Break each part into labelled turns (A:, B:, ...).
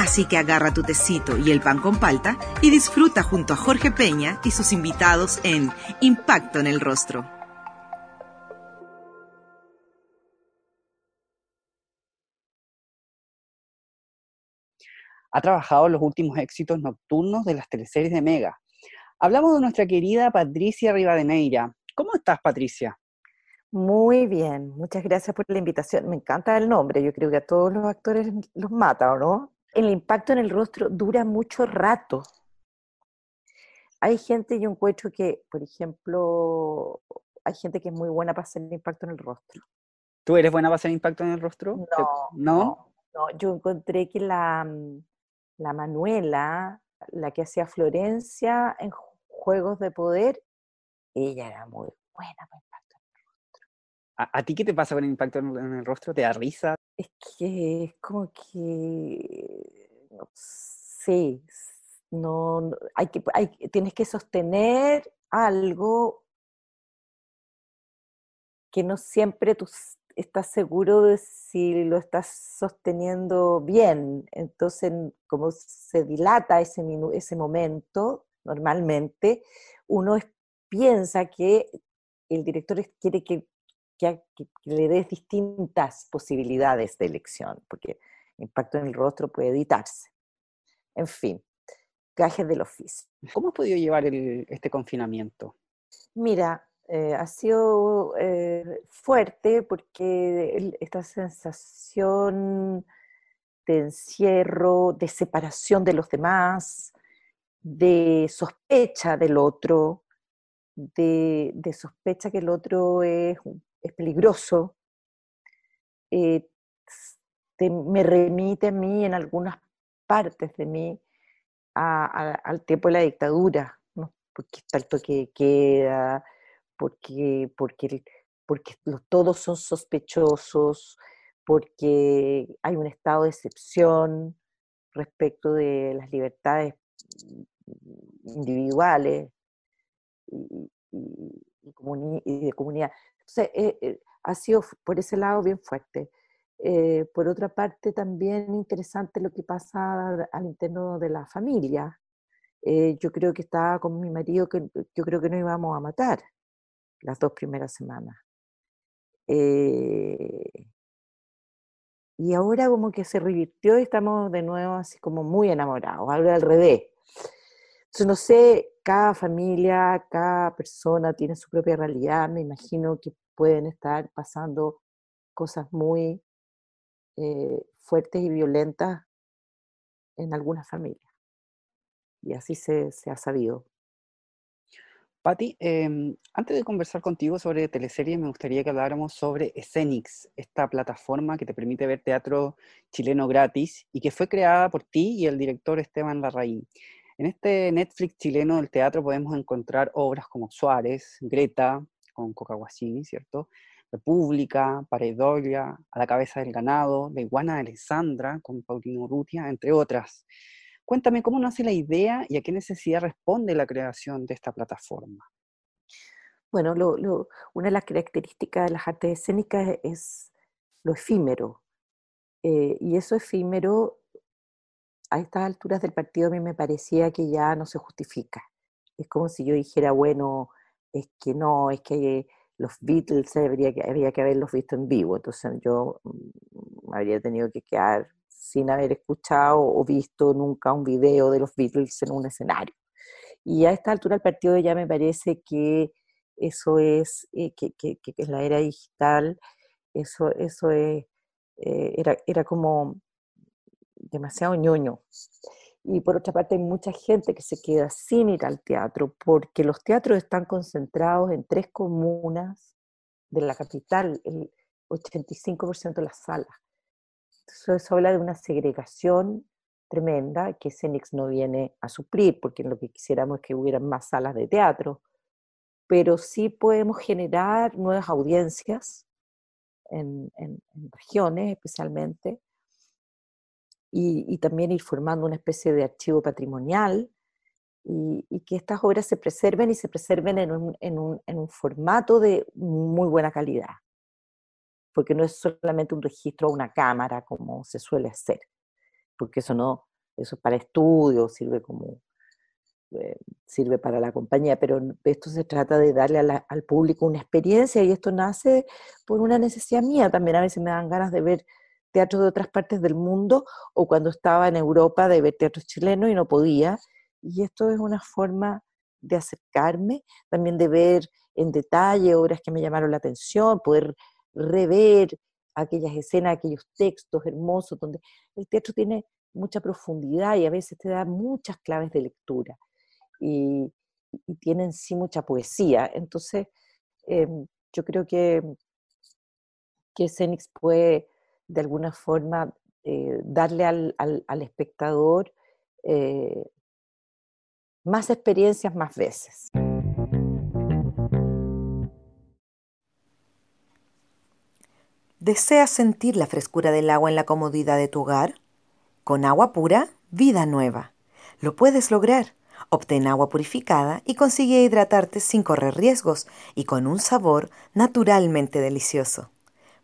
A: Así que agarra tu tecito y el pan con palta y disfruta junto a Jorge Peña y sus invitados en Impacto en el Rostro.
B: Ha trabajado los últimos éxitos nocturnos de las teleseries de Mega. Hablamos de nuestra querida Patricia Rivadeneira. ¿Cómo estás, Patricia?
C: Muy bien, muchas gracias por la invitación. Me encanta el nombre, yo creo que a todos los actores los mata, ¿o no? El impacto en el rostro dura mucho rato. Hay gente, yo encuentro que, por ejemplo, hay gente que es muy buena para hacer impacto en el rostro.
B: ¿Tú eres buena para hacer impacto en el rostro?
C: No, no, no. Yo encontré que la, mm, la Manuela, la que hacía Florencia en Juegos de Poder, ella era muy buena para impacto en el rostro.
B: ¿A, ti qué te pasa con el impacto en el rostro? ¿Te da risa?
C: Es que es como que, no sé, no, hay que, hay, tienes que sostener algo que no siempre tú estás seguro de si lo estás sosteniendo bien. Entonces, como se dilata ese, ese momento, normalmente, uno piensa que el director quiere que que, le des distintas posibilidades de elección, porque impacto en el rostro puede editarse. En fin, gajes del oficio.
B: ¿Cómo has podido llevar este confinamiento?
C: Mira, eh, ha sido eh, fuerte porque esta sensación de encierro, de separación de los demás, de sospecha del otro, de, de sospecha que el otro es un es peligroso, eh, me remite a mí en algunas partes de mí al tiempo de la dictadura, porque está el toque queda, porque, porque, porque todos son sospechosos, porque hay un estado de excepción respecto de las libertades individuales y, de comunidad. Eh, eh, ha sido por ese lado bien fuerte. Eh, por otra parte, también interesante lo que pasa al interno de la familia. yo creo que estaba con mi marido, que yo creo que no íbamos a matar las dos primeras semanas. y ahora como que se revirtió y estamos de nuevo así como muy enamorados, ahora al revés. Entonces, no sé, cada familia, cada persona tiene su propia realidad. Me imagino que pueden estar pasando cosas muy eh, fuertes y violentas en algunas familias. Y así se, ha sabido.
B: Patti, em, antes de conversar contigo sobre teleseries, me gustaría que habláramos sobre Escenix, esta plataforma que te permite ver teatro chileno gratis y que fue creada por ti y el director Esteban Larraín. En este Netflix chileno del teatro podemos encontrar obras como Suárez, Greta, con Coca Guasini, ¿cierto? República, Paredolia, A la cabeza del ganado, La iguana de Alessandra, con Paulino Urrutia, entre otras. Cuéntame cómo nace la idea y a qué necesidad responde la creación de esta plataforma.
C: Bueno, una de las características de las artes escénicas es lo efímero. Eh, y eso efímero a estas alturas del partido a mí me parecía que ya no se justifica. Es como si yo dijera, bueno, es que no, es que los Beatles habría que, habría que haberlos visto en vivo, entonces yo mm, habría tenido que quedar sin haber escuchado o visto nunca un video de los Beatles en un escenario. Y a esta altura del partido ya me parece que eso es, eh, que, que, que, es la era digital, eso, eso es, eh, era, era como demasiado ñoño. Y por otra parte hay mucha gente que se queda sin ir al teatro porque los teatros están concentrados en tres comunas de la capital, el 85% de las salas. Eso, eso habla de una segregación tremenda que Cenix no viene a suplir, porque lo que quisiéramos es que hubieran más salas de teatro, pero sí podemos generar nuevas audiencias en, regiones especialmente, y, también ir formando una especie de archivo patrimonial y, que estas obras se preserven y se preserven en un, formato de muy buena calidad, porque no es solamente un registro a una cámara como se suele hacer, porque eso no, eso es para estudio, sirve como eh, sirve para la compañía, pero esto se trata de darle al público una experiencia y esto nace por una necesidad mía. También a veces me dan ganas de ver teatro de otras partes del mundo o cuando estaba en Europa de ver teatro chileno y no podía y esto es una forma de acercarme, también de ver en detalle obras que me llamaron la atención, poder rever aquellas escenas, aquellos textos hermosos, donde el teatro tiene mucha profundidad y a veces te da muchas claves de lectura y, tiene en sí mucha poesía. Entonces, em, yo creo que, que Cenix puede de alguna forma eh, darle al, al, espectador eh, más experiencias más veces.
A: ¿Deseas sentir la frescura del agua en la comodidad de tu hogar? Con agua pura, vida nueva. Lo puedes lograr. Obtén agua purificada y consigue hidratarte sin correr riesgos y con un sabor naturalmente delicioso.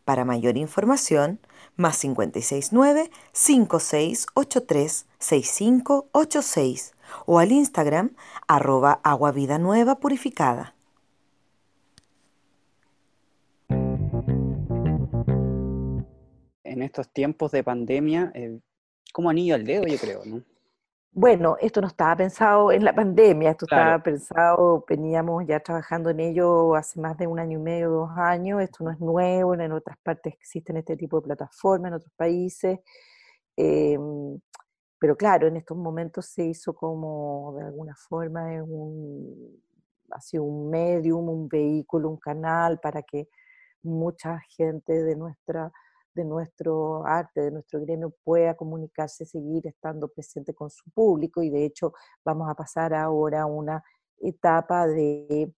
A: Para mayor información, más 569 5683 6586 o al Instagram arroba purificada.
B: En estos tiempos de pandemia, eh, como anillo al dedo, yo creo, ¿no?
C: Bueno, esto no estaba pensado en la pandemia, esto estaba pensado, veníamos ya trabajando en ello hace más de un año y medio, dos años, esto no es nuevo, en otras partes existen este tipo de plataformas, en otros países. Em, pero claro, en estos momentos se hizo como de alguna forma un, ha un medium, un vehículo, un canal para que mucha gente de nuestra de nuestro arte, de nuestro gremio pueda comunicarse, seguir estando presente con su público y de hecho vamos a pasar ahora a una etapa de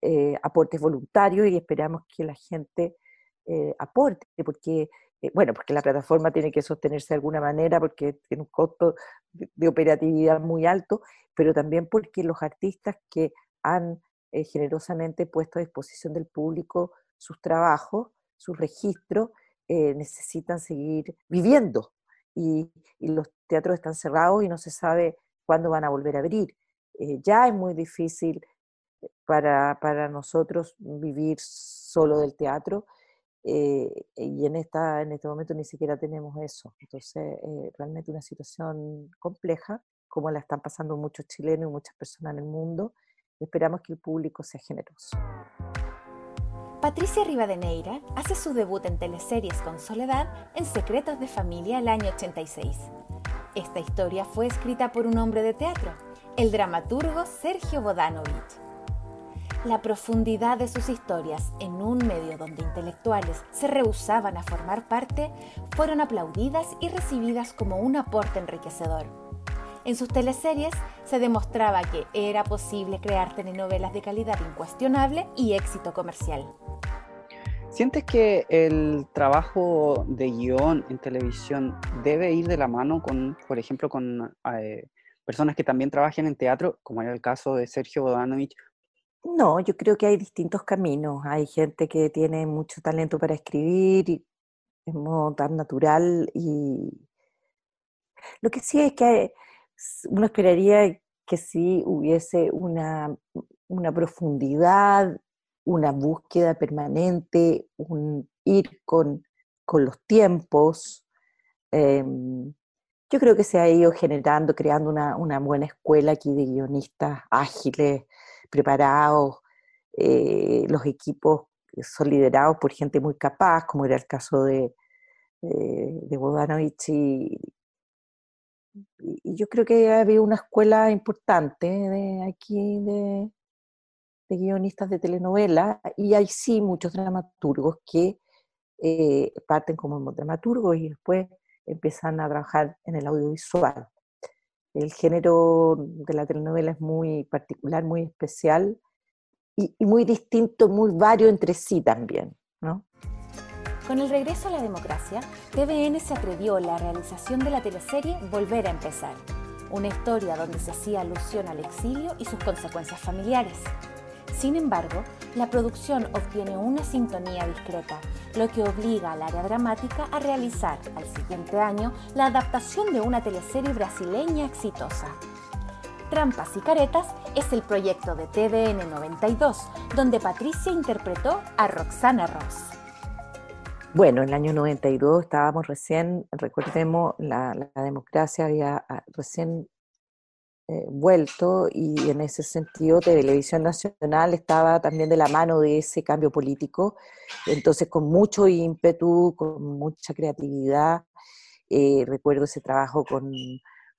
C: eh, aportes voluntarios y esperamos que la gente eh, aporte, porque eh, bueno, porque la plataforma tiene que sostenerse de alguna manera, porque tiene un costo de, operatividad muy alto, pero también porque los artistas que han generosamente puesto a disposición del público sus trabajos, sus registros, eh, necesitan seguir viviendo. Y, los teatros están cerrados y no se sabe cuándo van a volver a abrir. ya es muy difícil para, para nosotros vivir solo del teatro eh, y en, esta, en este momento ni siquiera tenemos eso. Entonces, eh, realmente una situación compleja, como la están pasando muchos chilenos y muchas personas en el mundo. esperamos que el público sea generoso.
D: Patricia Rivadeneira hace su debut en teleseries con Soledad en Secretos de Familia el año 86. Esta historia fue escrita por un hombre de teatro, el dramaturgo Sergio Bodanovich la profundidad de sus historias en un medio donde intelectuales se rehusaban a formar parte fueron aplaudidas y recibidas como un aporte enriquecedor. En sus teleseries se demostraba que era posible crear telenovelas de calidad incuestionable y éxito comercial.
B: ¿Sientes que el trabajo de guion en televisión debe ir de la mano con, por ejemplo, con eh, personas que también trabajan en teatro, como era el caso de Sergio Bodanovich
C: no, yo creo que hay distintos caminos. Hay gente que tiene mucho talento para escribir y es modo tan natural y lo que sí es que uno esperaría que sí hubiese una, una profundidad, una búsqueda permanente, un ir con, con los tiempos. Em, yo creo que se ha ido generando, creando una, una buena escuela aquí de guionistas ágiles, preparados, eh, los equipos son liderados por gente muy capaz, como era el caso de, eh, de Bodanovich y, yo creo que había una escuela importante de aquí de, guionistas de telenovela y hay sí muchos dramaturgos que eh, parten como dramaturgos y después empiezan a trabajar en el audiovisual. El género de la telenovela es muy particular, muy especial y, y muy distinto, muy vario entre sí también, ¿no?
D: Con el regreso a la democracia, TVN se atrevió a la realización de la teleserie Volver a empezar, una historia donde se hacía alusión al exilio y sus consecuencias familiares. Sin embargo, la producción obtiene una sintonía discreta, lo que obliga al área dramática a realizar al siguiente año la adaptación de una teleserie brasileña exitosa. Trampas y Caretas es el proyecto de TVN 92, donde Patricia interpretó a Roxana Ross.
C: Bueno, en el año 92 estábamos recién, recordemos, la, democracia había ah, recién eh, vuelto y en ese sentido Televisión Nacional estaba también de la mano de ese cambio político, entonces con mucho ímpetu, con mucha creatividad, eh, recuerdo ese trabajo con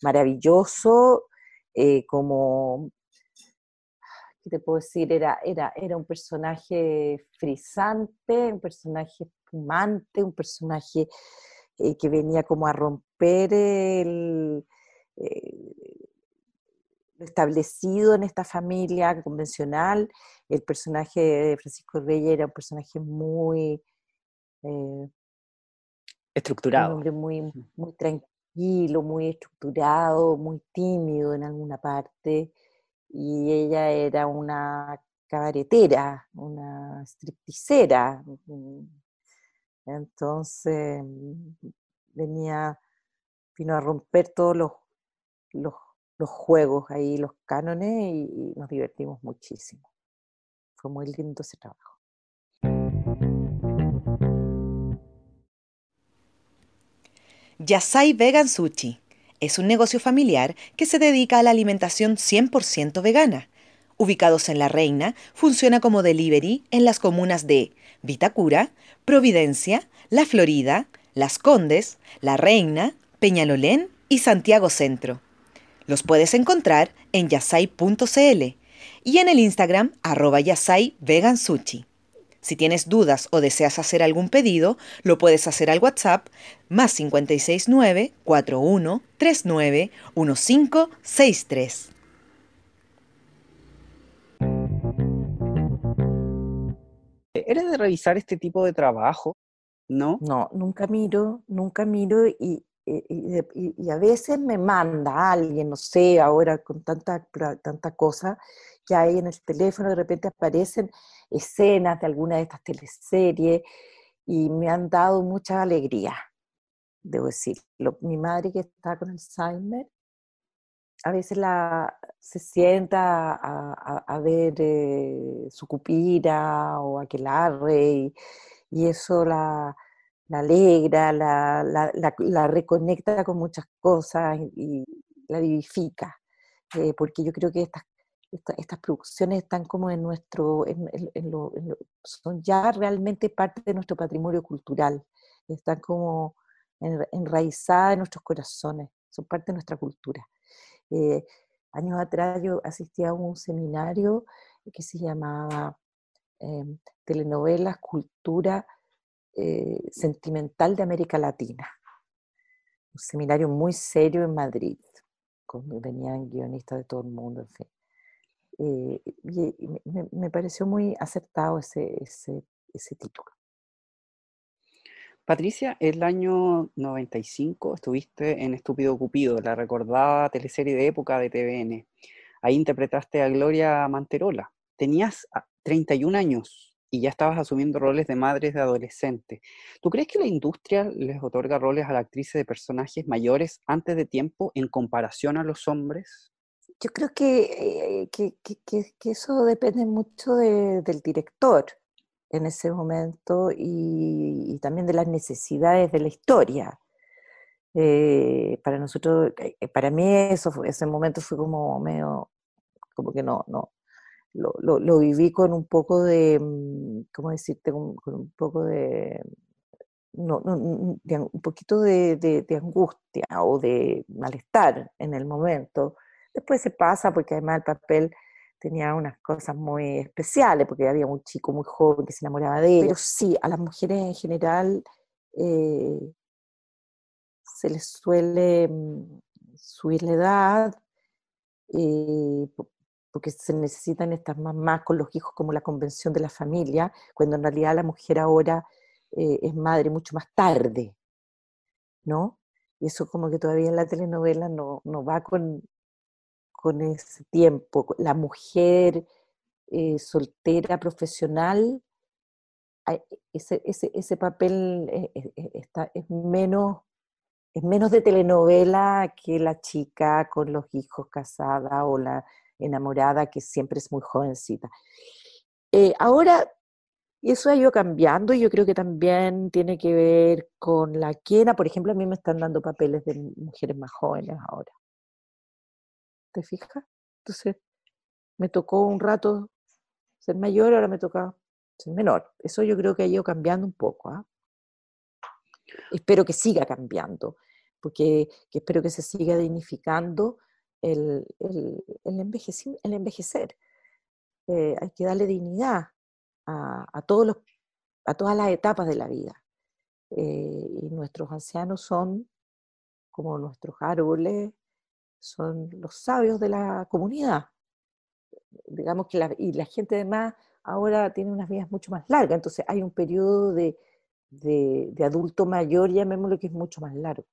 C: maravilloso, eh, como, ¿qué te puedo decir? Era, era, era un personaje frisante, un personaje fumante, un personaje que venía como a romper el establecido en esta familia convencional. El personaje de Francisco Reyes era un personaje muy...
B: Eh, estructurado.
C: Un hombre muy, muy tranquilo, muy estructurado, muy tímido en alguna parte. Y ella era una cabaretera, una stripticera. Entonces venía, vino a romper todos los, los juegos ahí, los cánones y, nos divertimos muchísimo. Fue muy lindo ese trabajo.
A: Yasai Vegan Sushi es un negocio familiar que se dedica a la alimentación 100% vegana. Ubicados en La Reina, funciona como delivery en las comunas de Vitacura, Providencia, La Florida, Las Condes, La Reina, Peñalolén y Santiago Centro. Los puedes encontrar en yasai.cl y en el Instagram arroba. Si tienes dudas o deseas hacer algún pedido, lo puedes hacer al WhatsApp más 569 41 39 1563.
B: ¿Eres de revisar este tipo de trabajo? ¿No?
C: No, nunca miro, nunca miro y, y, a veces me manda alguien, no sé, ahora con tanta, tanta cosa que hay en el teléfono, de repente aparecen escenas de alguna de estas teleseries y me han dado mucha alegría, debo decir. mi madre que está con Alzheimer, a veces la, se sienta a, ver eh, su cupira o aquelarre y, y eso la, la alegra, la, la, reconecta con muchas cosas y, la vivifica. Eh, porque yo creo que estas, estas, producciones están como en nuestro, en, son ya realmente parte de nuestro patrimonio cultural, están como enraizadas en nuestros corazones, son parte de nuestra cultura. Eh, años atrás yo asistía a un seminario que se llamaba em, Telenovelas, Cultura eh, sentimental de América Latina. Un seminario muy serio en Madrid, con, venían guionistas de todo el mundo, en fin. Eh, me, pareció muy acertado ese, ese título.
B: Patricia, el año 95 estuviste en Estúpido Cupido, la recordada teleserie de época de TVN. Ahí interpretaste a Gloria Manterola. Tenías 31 ah, años y ya estabas asumiendo roles de madres de adolescentes. ¿Tú crees que la industria les otorga roles a la actriz de personajes mayores antes de tiempo en comparación a los hombres?
C: Yo creo que, eh, que, que, eso depende mucho del director en ese momento y, también de las necesidades de la historia. Eh, para nosotros, eh, para mí eso, ese momento fue como medio, como que no, no, lo, lo, viví con un poco de, mm, ¿cómo decirte? Con, un poco de, no, un poquito de, angustia o de malestar en el momento. Después se pasa porque además el papel tenía unas cosas muy especiales, porque había un chico muy joven que se enamoraba de él. Pero sí, a las mujeres en general, eh, se les suele mm, subir la edad, eh, porque se necesitan estas mamás con los hijos como la convención de la familia, cuando en realidad la mujer ahora eh, es madre mucho más tarde, ¿no? Y eso como que todavía en la telenovela no, no va con, con ese tiempo. La mujer eh, soltera, profesional, ese, ese, ese papel eh, está, es, menos, es menos de telenovela que la chica con los hijos casada o la enamorada que siempre es muy jovencita. ahora y eso ha ido cambiando y yo creo que también tiene que ver con la quena. Por ejemplo, a mí me están dando papeles de mujeres más jóvenes ahora. ¿Te? Entonces, me tocó un rato ser mayor, ahora me toca ser menor. Eso yo creo que ha ido cambiando un poco. ¿ah? Espero que siga cambiando, porque espero que se siga dignificando el, el, el, envejecer. Eh, hay que darle dignidad a, todos los, a todas las etapas de la vida. Eh, y nuestros ancianos son como nuestros árboles, son los sabios de la comunidad. Digamos que la, y la gente además ahora tiene unas vidas mucho más largas, entonces hay un periodo de, de, adulto mayor, llamémoslo, que es mucho más largo.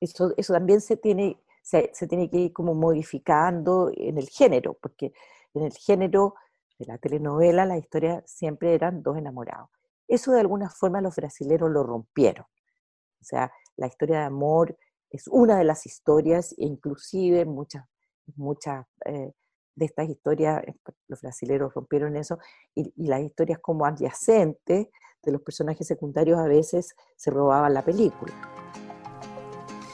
C: Eso, eso también se tiene, se, tiene que ir como modificando en el género, porque en el género de la telenovela, la historia siempre eran dos enamorados. Eso de alguna forma los brasileros lo rompieron. O sea, la historia de amor es una de las historias, e inclusive muchas, muchas eh, de estas historias, eh, los brasileros rompieron eso, y, y, las historias como adyacentes de los personajes secundarios a veces se robaban la película.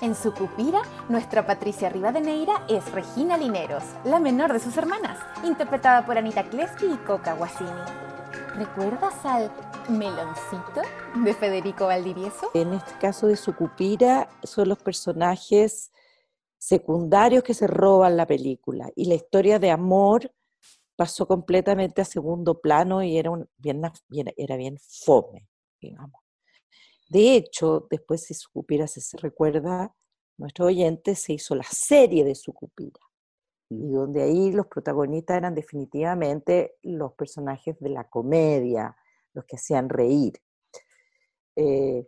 D: En su cupira, nuestra Patricia Rivadeneira es Regina Lineros, la menor de sus hermanas, interpretada por Anita Kleski y Coca Guasini. ¿Recuerdas al meloncito de Federico Valdivieso?
C: En este caso de su cupira son los personajes secundarios que se roban la película y la historia de amor pasó completamente a segundo plano y era, bien, era bien fome, digamos. De hecho, después si Sucupira se, se recuerda, nuestro oyente se hizo la serie de Sucupira, y donde ahí los protagonistas eran definitivamente los personajes de la comedia, los que hacían reír. Eh,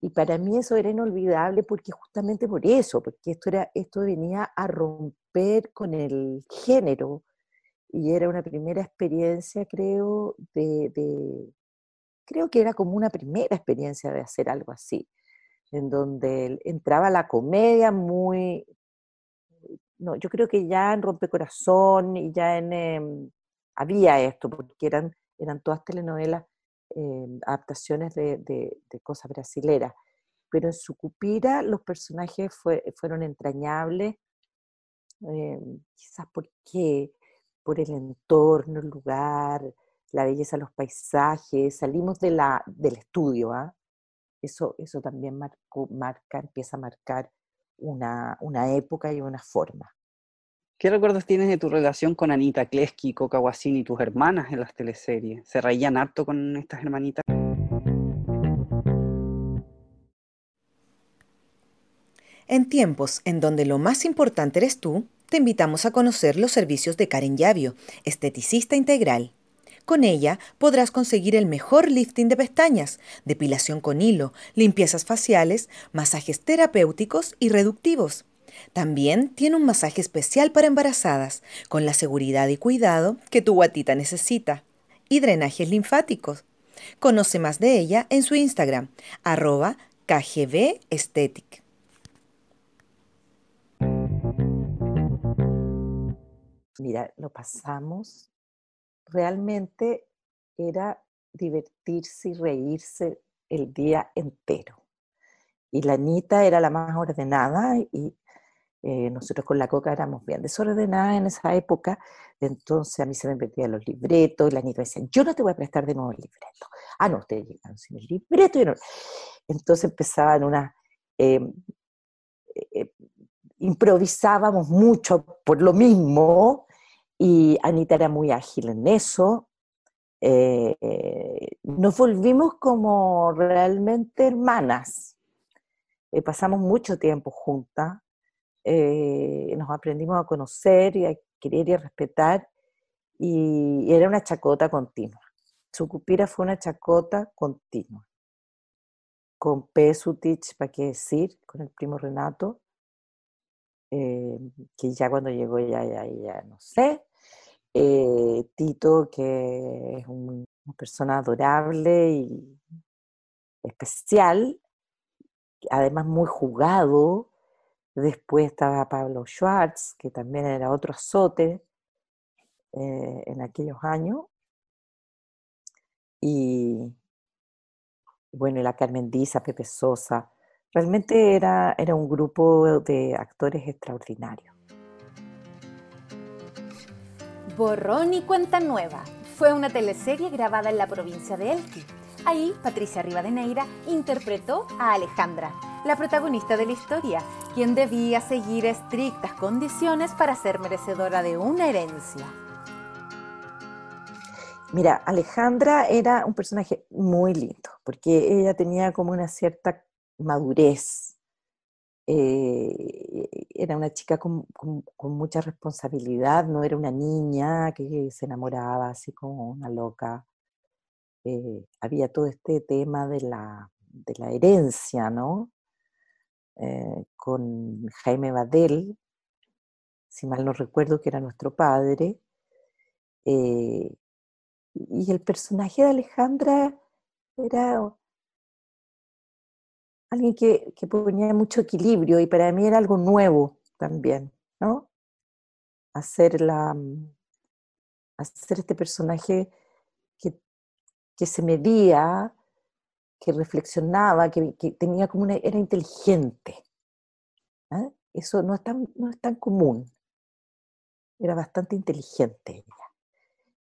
C: y para mí eso era inolvidable porque justamente por eso, porque esto, era, esto venía a romper con el género y era una primera experiencia, creo, de, creo que era como una primera experiencia de hacer algo así, en donde entraba la comedia muy, no, yo creo que ya en Rompecorazón y ya en, em, había esto, porque eran, eran todas telenovelas, em, adaptaciones de, cosas brasileras, pero en Sucupira los personajes fueron entrañables, em, quizás porque por el entorno, el lugar, la belleza los paisajes, salimos del estudio, ¿ah? eso, eso también marca, empieza a marcar una, época y una forma.
B: ¿Qué recuerdos tienes de tu relación con Anita Kleski, Coca Guasini y tus hermanas en las teleseries? ¿Se reían harto con estas hermanitas?
A: En tiempos en donde lo más importante eres tú, te invitamos a conocer los servicios de Karen Yavio, esteticista integral. Con ella podrás conseguir el mejor lifting de pestañas, depilación con hilo, limpiezas faciales, masajes terapéuticos y reductivos. También tiene un masaje especial para embarazadas, con la seguridad y cuidado que tu guatita necesita. Y drenajes linfáticos. Conoce más de ella en su Instagram, arroba kgvesthetic.
C: Mira, lo pasamos realmente era divertirse y reírse el día entero. Y la Anita era la más ordenada y eh, nosotros con la Coca éramos bien desordenadas en esa época, entonces a mí se me metían los libretos y la Anita decía, yo no te voy a prestar de nuevo el libreto. Ah, no, ustedes llegan sin el libreto. Y no. Entonces empezaban una... Em, eh, improvisábamos mucho por lo mismo, y Anita era muy ágil en eso. Eh, nos volvimos como realmente hermanas. eh, pasamos mucho tiempo juntas, eh, nos aprendimos a conocer y a querer y a respetar, y era una chacota continua. Su cupira fue una chacota continua. Con Pesutich, ¿para qué decir? Con el primo Renato, eh, que ya cuando llegó ya, ya, ya no sé. Eh, Tito, que es una persona adorable y especial, además muy jugado. Después estaba Pablo Schwartz, que también era otro azote eh, en aquellos años. Y bueno, la Carmen Diza, Pepe Sosa. Realmente era, era un grupo de actores extraordinarios.
D: Borrón y Cuenta Nueva fue una teleserie grabada en la provincia de Elqui. Ahí, Patricia Rivadeneira interpretó a Alejandra, la protagonista de la historia, quien debía seguir estrictas condiciones para ser merecedora de una herencia.
C: Mira, Alejandra era un personaje muy lindo, porque ella tenía como una cierta madurez. Eh, era una chica con, mucha responsabilidad, no era una niña que se enamoraba así como una loca. Eh, había todo este tema de la, de la herencia, ¿no? Eh, con Jaime Badel, si mal no recuerdo que era nuestro padre, y el personaje de Alejandra era alguien que, ponía mucho equilibrio y para mí era algo nuevo también, ¿no? Hacer, la, mm, hacer este personaje que, que se medía, que reflexionaba, que, tenía como una, era inteligente. ¿eh? Eso no es, tan, no es tan común. Era bastante inteligente ella.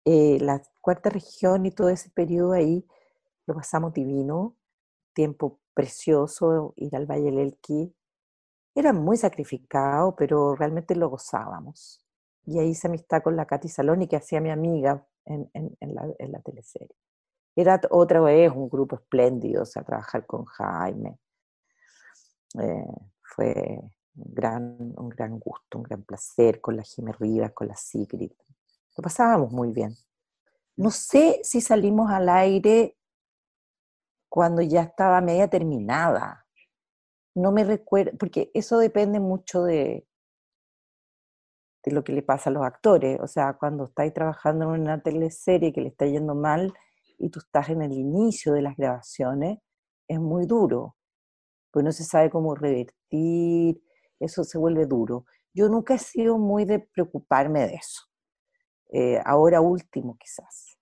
C: Eh, la cuarta región y todo ese periodo ahí lo pasamos divino, tiempo precioso ir al Valle del Elqui. Era muy sacrificado, pero realmente lo gozábamos. Y ahí hice amistad con la Katy Saloni, que hacía mi amiga en, la, en la, teleserie. Era otra vez un grupo espléndido, o sea, trabajar con Jaime. Eh, fue un gran, gusto, un gran placer con la Jimé Rivas, con la Sigrid. Lo pasábamos muy bien. No sé si salimos al aire cuando ya estaba media terminada. No me recuerdo, porque eso depende mucho de, de lo que le pasa a los actores. O sea, cuando estáis trabajando en una teleserie que le está yendo mal y tú estás en el inicio de las grabaciones, es muy duro, pues no se sabe cómo revertir, eso se vuelve duro. Yo nunca he sido muy de preocuparme de eso. Eh, ahora último, quizás.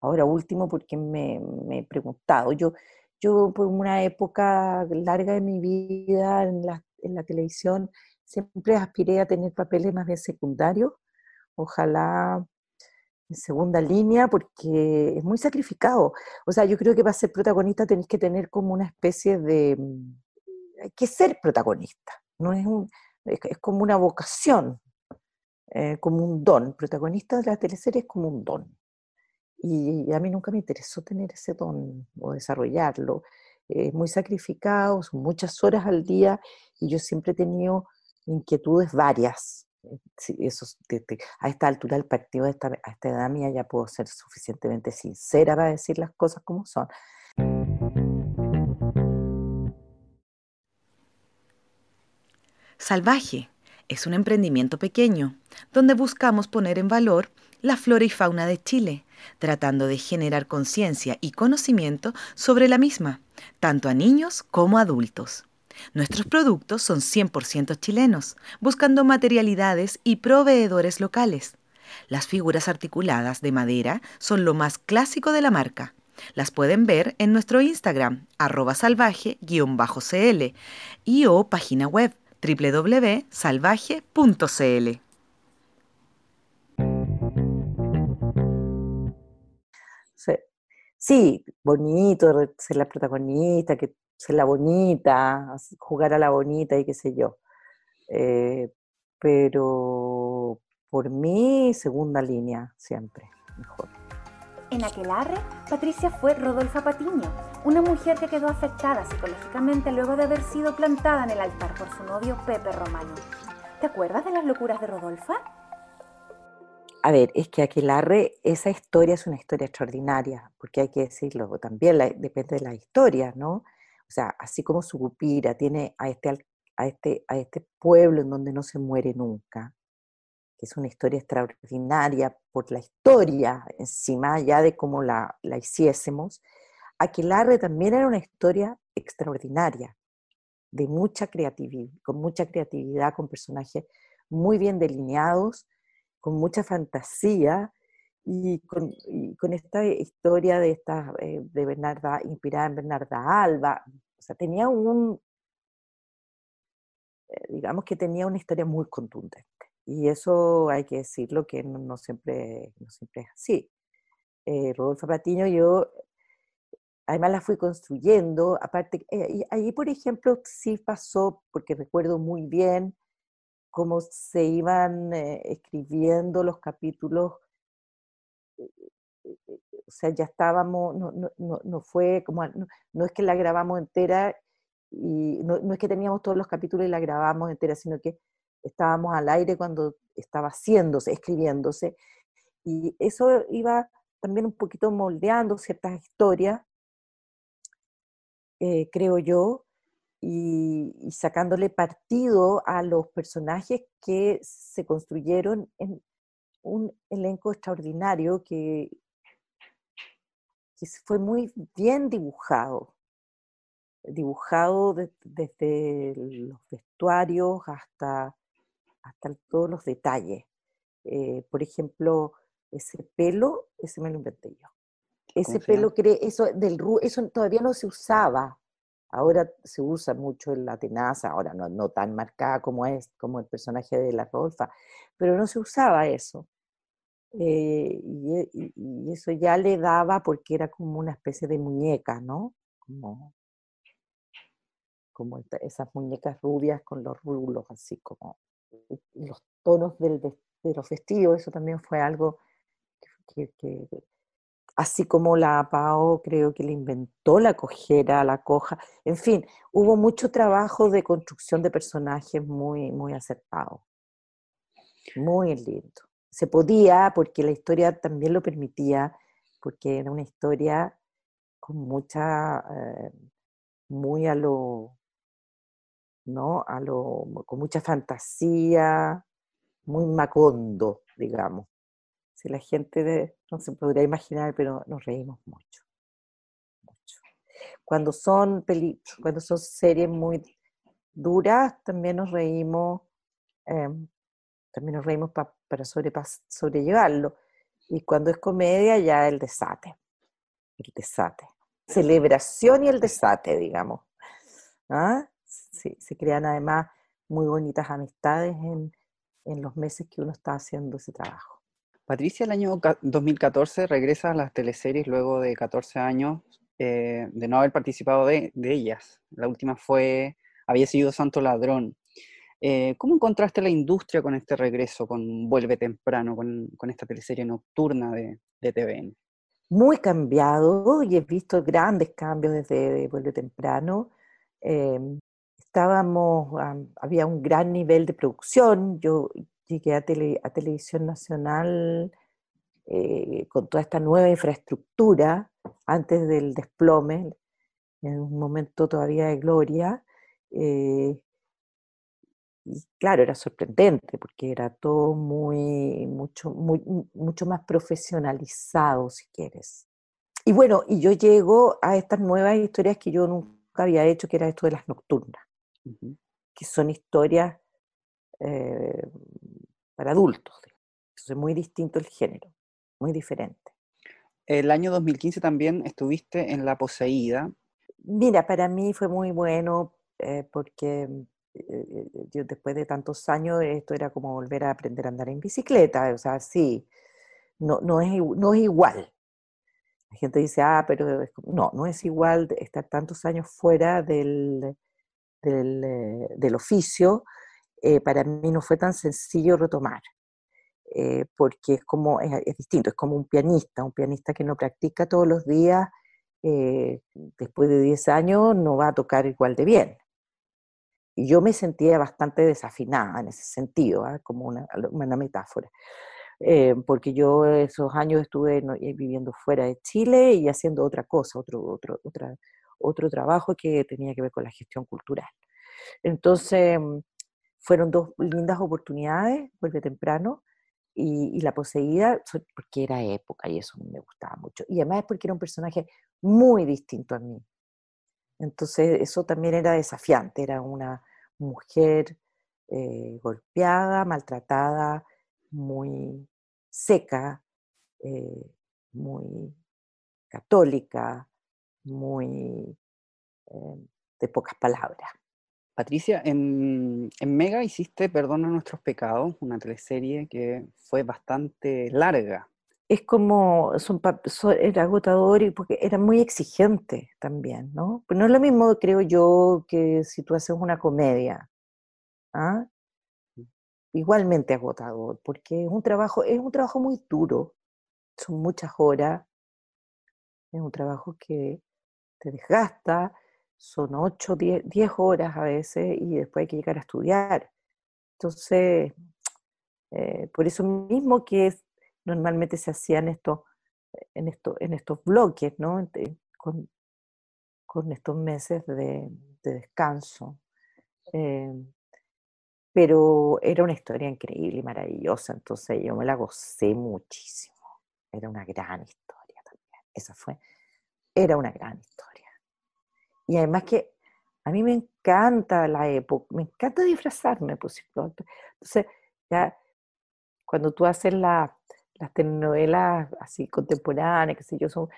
C: Ahora último porque me, he preguntado, yo, yo por una época larga de mi vida en la, en la televisión siempre aspiré a tener papeles más bien secundarios, ojalá en segunda línea, porque es muy sacrificado. O sea, yo creo que para ser protagonista tenés que tener como una especie de... Hay que ser protagonista, no es, un, es, como una vocación, eh, como un don. Protagonista de la teleserie es como un don. Y a mí nunca me interesó tener ese don o desarrollarlo. Es muy sacrificado, son muchas horas al día y yo siempre he tenido inquietudes varias. Eh, eso, a esta altura del partido, a esta, esta edad mía, ya puedo ser suficientemente sincera para decir las cosas como son.
A: Salvaje es un emprendimiento pequeño donde buscamos poner en valor la flora y fauna de Chile, tratando de generar conciencia y conocimiento sobre la misma, tanto a niños como a adultos. Nuestros productos son 100% chilenos, buscando materialidades y proveedores locales. Las figuras articuladas de madera son lo más clásico de la marca. Las pueden ver en nuestro Instagram, arroba salvaje-cl y o página web www.salvaje.cl.
C: sí, bonito ser la protagonista, que ser la bonita, jugar a la bonita y qué sé yo. Eh, pero por mí, segunda línea, siempre, mejor.
D: En Aquelarre, Patricia fue Rodolfa Patiño, una mujer que quedó afectada psicológicamente luego de haber sido plantada en el altar por su novio Pepe Romano. ¿Te acuerdas de las locuras de Rodolfa?
C: A ver, es que Aquelarre, esa historia es una historia extraordinaria, porque hay que decirlo, también depende de la historia, ¿no? Sea, así como Sucupira tiene a este, a, este, a este pueblo en donde no se muere nunca, que es una historia extraordinaria por la historia encima ya de cómo la, la hiciésemos, Aquelarre también era una historia extraordinaria, de mucha creatividad, con mucha creatividad, con personajes muy bien delineados, con mucha fantasía y con, esta historia de, esta, eh, de Bernarda, inspirada en Bernarda Alba. Sea, tenía un, eh, digamos que tenía una historia muy contundente. Y eso hay que decirlo que no, siempre, no siempre es así. Eh, Rodolfo Patiño, yo además la fui construyendo, aparte, eh, ahí por ejemplo sí pasó, porque recuerdo muy bien cómo se iban eh, escribiendo los capítulos, o sea, ya estábamos, no, no, no, fue como, no, es que la grabamos entera y no, es que teníamos todos los capítulos y la grabamos entera, sino que estábamos al aire cuando estaba haciéndose, escribiéndose, y eso iba también un poquito moldeando ciertas historias eh, creo yo, y, sacándole partido a los personajes que se construyeron en un elenco extraordinario que, fue muy bien dibujado, dibujado desde los vestuarios hasta, hasta todos los detalles. Eh, por ejemplo, ese pelo, ese me lo inventé yo. Ese pelo, eso, del, eso todavía no se usaba. Ahora se usa mucho en la tenaza, ahora no, no tan marcada como es, como el personaje de la Rodolfa, pero no se usaba eso. Eh, y, eso ya le daba porque era como una especie de muñeca, ¿no? Como, como esas muñecas rubias con los rulos, así como los tonos del, de los vestidos, eso también fue algo que, así como la Pao creo que le inventó la cojera, la coja, en fin, hubo mucho trabajo de construcción de personajes muy, muy acertado, muy lindo. Se podía, porque la historia también lo permitía, porque era una historia con mucha, eh, muy a lo, ¿no? A lo, con mucha fantasía, muy macondo, digamos la gente no se podría imaginar, pero nos reímos mucho. mucho. Cuando, son peli, cuando son series muy duras, también nos reímos, em, también nos reímos para sobrellevarlo. Y cuando es comedia, ya el desate. El desate. Celebración y el desate, digamos. ¿Ah? se crean además muy bonitas amistades en los meses que uno está haciendo ese trabajo.
B: Patricia el año 2014 regresa a las teleseries luego de 14 años eh, de no haber participado de, ellas. La última fue, había sido Santo Ladrón. Eh, ¿Cómo encontraste la industria con este regreso, con Vuelve Temprano, con, esta teleserie nocturna de, de, TVN?
C: Muy cambiado y he visto grandes cambios desde Vuelve Temprano. Em, estábamos, había un gran nivel de producción. Yo, llegué a, Televisión Nacional eh, con toda esta nueva infraestructura antes del desplome, en un momento todavía de gloria. Eh, y claro, era sorprendente porque era todo muy, mucho, muy, mucho más profesionalizado, si quieres. Y bueno, y yo llego a estas nuevas historias que yo nunca había hecho, que era esto de las nocturnas, que son historias eh, para adultos. es muy distinto el género, muy diferente.
B: El año 2015 también estuviste en La Poseída.
C: Mira, para mí fue muy bueno eh, porque yo después de tantos años esto era como volver a aprender a andar en bicicleta, o sea, sí, no, no, es, no es igual. La gente dice, ah, pero no, no es igual estar tantos años fuera del, del, del oficio eh, para mí no fue tan sencillo retomar. eh, porque es como, es, distinto, es como un pianista, un pianista que no practica todos los días, eh, después de 10 años no va a tocar igual de bien. Y yo me sentía bastante desafinada en ese sentido, ¿ah? como una, una metáfora. Eh, porque yo esos años estuve viviendo fuera de Chile y haciendo otra cosa, otro, otro, otra, otro trabajo que tenía que ver con la gestión cultural. Entonces, mm, fueron dos lindas oportunidades, vuelve temprano, y, la poseída, porque era época y eso me gustaba mucho. Y además porque era un personaje muy distinto a mí. Entonces eso también era desafiante, era una mujer eh, golpeada, maltratada, muy seca, eh, muy católica, muy eh, de pocas palabras.
B: Patricia, en, Mega hiciste Perdona nuestros pecados, una teleserie que fue bastante larga.
C: Es como, era agotador y porque era muy exigente también, ¿no? Pues no es lo mismo, creo yo, que si tú haces una comedia. ¿ah? Igualmente agotador, porque es un trabajo, es un trabajo muy duro, son muchas horas, es un trabajo que te desgasta, son 8, 10, horas a veces y después hay que llegar a estudiar. Entonces, eh, por eso mismo que normalmente se hacían esto, en, esto, en estos bloques, ¿no? Con, con estos meses de, descanso. Eh, pero era una historia increíble y maravillosa, entonces yo me la gocé muchísimo. Era una gran historia también. Esa fue, era una gran historia. Y además que a mí me encanta la época, me encanta disfrazarme, pues, Entonces, ya cuando tú haces las telenovelas así contemporáneas, que sé yo, son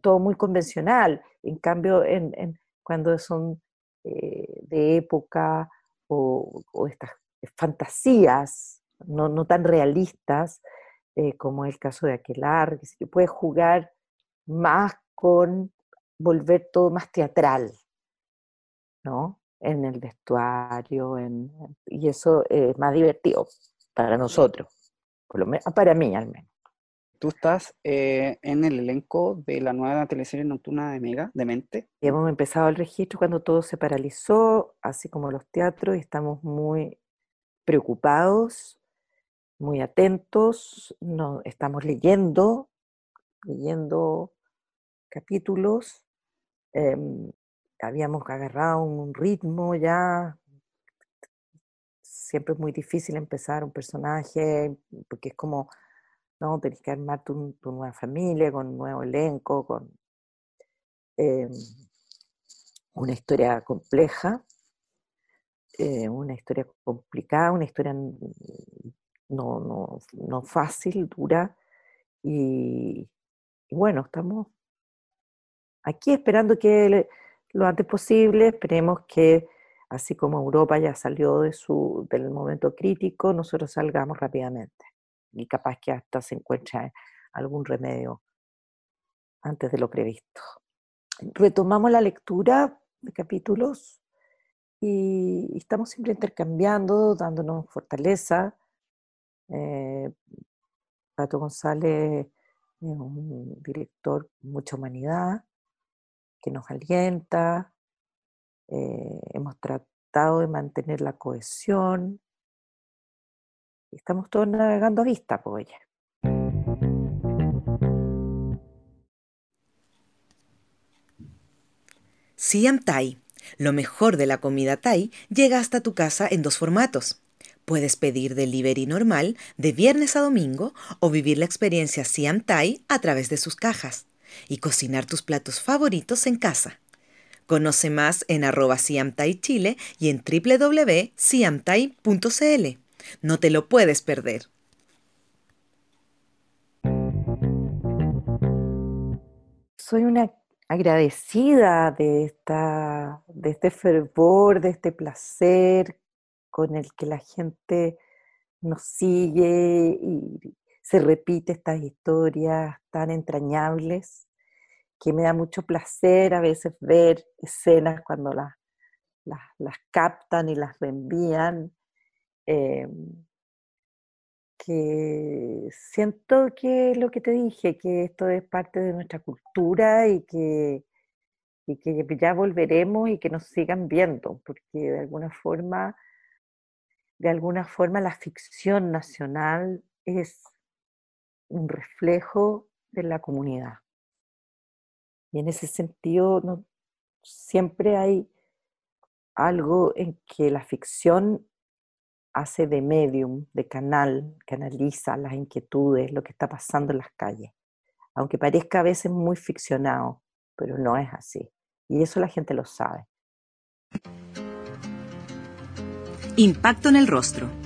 C: todo muy convencional. En cambio, en, cuando son eh, de época o, estas fantasías no, no tan realistas, eh, como el caso de Aquelar, que puedes jugar más con volver todo más teatral, ¿no? En el vestuario, en, y eso es más divertido para nosotros, por lo menos, para mí al menos.
B: Tú estás eh, en el elenco de la nueva teleserie nocturna de Mega, de Mente.
C: Y hemos empezado el registro cuando todo se paralizó, así como los teatros, y estamos muy preocupados, muy atentos, no, estamos leyendo, leyendo capítulos Em, habíamos agarrado un ritmo ya. Siempre es muy difícil empezar un personaje, porque es como, no, tenés que armar tu, nueva familia, con un nuevo elenco, con em, una historia compleja, eh, una historia complicada, una historia no, no, fácil, dura. y bueno, estamos aquí esperando que lo antes posible, esperemos que así como Europa ya salió de su, del momento crítico, nosotros salgamos rápidamente y capaz que hasta se encuentre algún remedio antes de lo previsto. Retomamos la lectura de capítulos y, estamos siempre intercambiando, dándonos fortaleza. Eh, Pato González es un director mucha humanidad, que nos alienta, eh, hemos tratado de mantener la cohesión, estamos todos navegando a vista, pues
A: Siam Thai, lo mejor de la comida Thai, llega hasta tu casa en dos formatos. Puedes pedir delivery normal de viernes a domingo o vivir la experiencia Siam Thai a través de sus cajas y cocinar tus platos favoritos en casa. Conoce más en arroba Chile y en www.siamtai.cl. No te lo puedes perder.
C: Soy una agradecida de, esta, de este fervor, de este placer con el que la gente nos sigue y se repite estas historias tan entrañables que me da mucho placer a veces ver escenas cuando las, las, captan y las reenvían, em, porque siento que lo que te dije, que esto es parte de nuestra cultura y que, y que ya volveremos y que nos sigan viendo, porque de alguna forma, de alguna forma la ficción nacional es un reflejo de la comunidad. Y en ese sentido, siempre hay algo en que la ficción hace de medium, de canal, canaliza las inquietudes, lo que está pasando en las calles. Aunque parezca a veces muy ficcionado, pero no es así. Y eso la gente lo sabe.
A: Impacto en el rostro.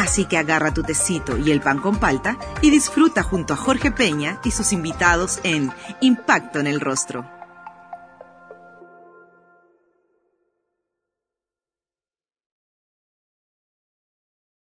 A: Así que agarra tu tecito y el pan con palta y disfruta junto a Jorge Peña y sus invitados en Impacto en el Rostro.